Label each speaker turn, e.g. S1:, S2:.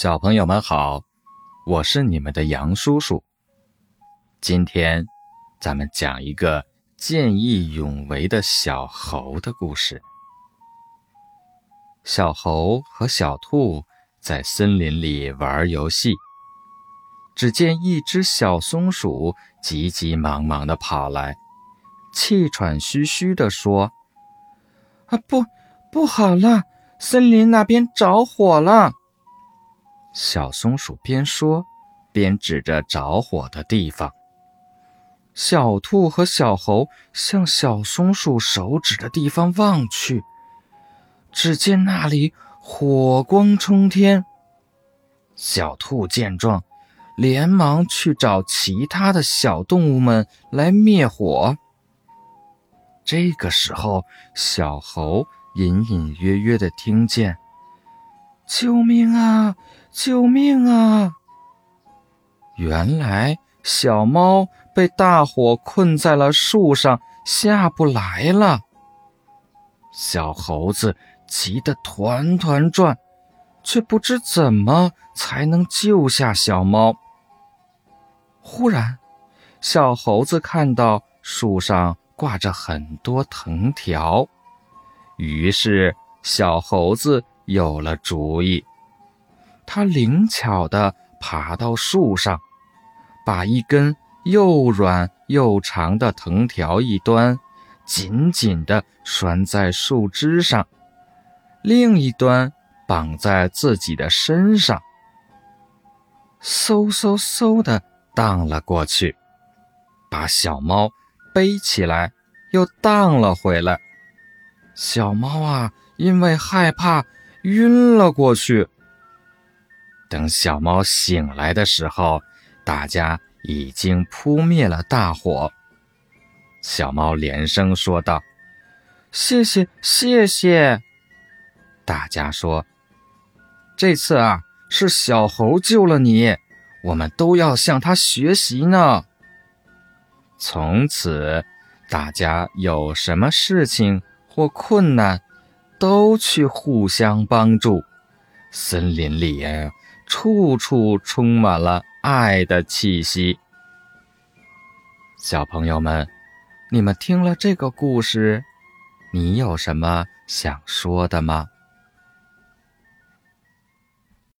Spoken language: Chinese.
S1: 小朋友们好，我是你们的杨叔叔。今天咱们讲一个见义勇为的小猴的故事。小猴和小兔在森林里玩游戏，只见一只小松鼠急急忙忙地跑来，气喘吁吁地说：“
S2: 啊，不，不好了，森林那边着火了！”
S1: 小松鼠边说，边指着着火的地方。
S2: 小兔和小猴向小松鼠手指的地方望去，只见那里火光冲天。小兔见状，连忙去找其他的小动物们来灭火。这个时候，小猴隐隐约约的听见：“救命啊！”救命啊！原来小猫被大火困在了树上，下不来了。小猴子急得团团转，却不知怎么才能救下小猫。忽然，小猴子看到树上挂着很多藤条，于是小猴子有了主意。他灵巧地爬到树上，把一根又软又长的藤条一端紧紧地拴在树枝上，另一端绑在自己的身上，嗖嗖嗖地荡了过去，把小猫背起来，又荡了回来。小猫啊，因为害怕，晕了过去。等小猫醒来的时候，大家已经扑灭了大火。小猫连声说道：“谢谢，谢谢！”大家说：“这次啊，是小猴救了你，我们都要向他学习呢。”从此，大家有什么事情或困难，都去互相帮助。森林里。处处充满了爱的气息。小朋友们，你们听了这个故事，你有什么想说的吗？